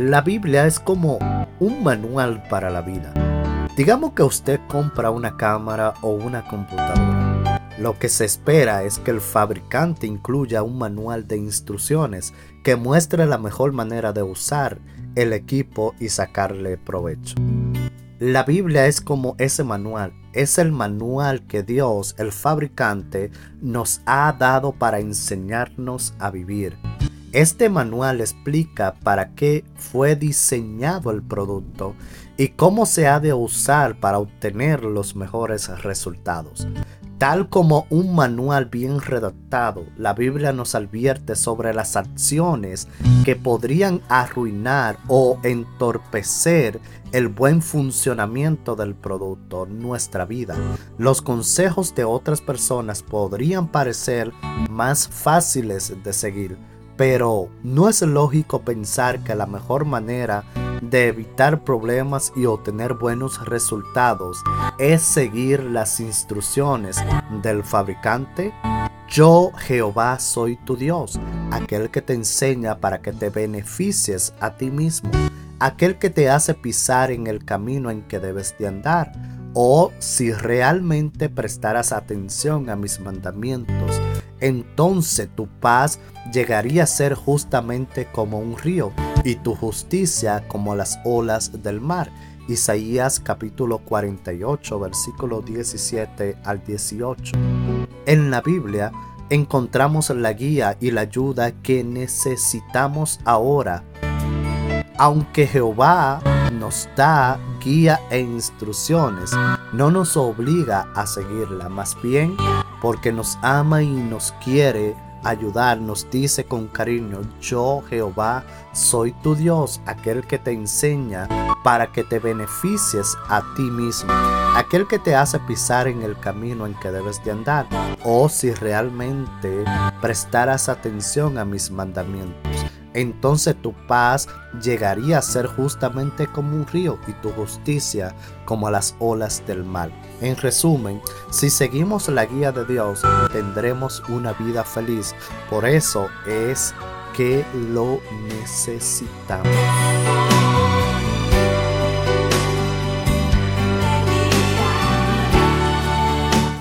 La Biblia es como un manual para la vida. Digamos que usted compra una cámara o una computadora. Lo que se espera es que el fabricante incluya un manual de instrucciones que muestre la mejor manera de usar el equipo y sacarle provecho. La Biblia es como ese manual, es el manual que Dios, el fabricante, nos ha dado para enseñarnos a vivir. Este manual explica para qué fue diseñado el producto y cómo se ha de usar para obtener los mejores resultados. Tal como un manual bien redactado, la Biblia nos advierte sobre las acciones que podrían arruinar o entorpecer el buen funcionamiento del producto, nuestra vida. Los consejos de otras personas podrían parecer más fáciles de seguir, pero no es lógico pensar que la mejor manera de evitar problemas y obtener buenos resultados es seguir las instrucciones del fabricante. Yo Jehová soy tu Dios, aquel que te enseña para que te beneficies a ti mismo, aquel que te hace pisar en el camino en que debes de andar. O si realmente prestaras atención a mis mandamientos, entonces tu paz llegaría a ser justamente como un río y tu justicia como las olas del mar. Isaías capítulo 48 versículo 17 al 18. En la Biblia encontramos la guía y la ayuda que necesitamos ahora. Aunque Jehová nos da guía e instrucciones, no nos obliga a seguirla, más bien porque nos ama y nos quiere ayudar, nos dice con cariño, yo Jehová soy tu Dios, aquel que te enseña para que te beneficies a ti mismo, aquel que te hace pisar en el camino en que debes de andar, o si realmente prestaras atención a mis mandamientos entonces tu paz llegaría a ser justamente como un río y tu justicia como las olas del mar. En resumen, si seguimos la guía de Dios, tendremos una vida feliz. Por eso es que lo necesitamos.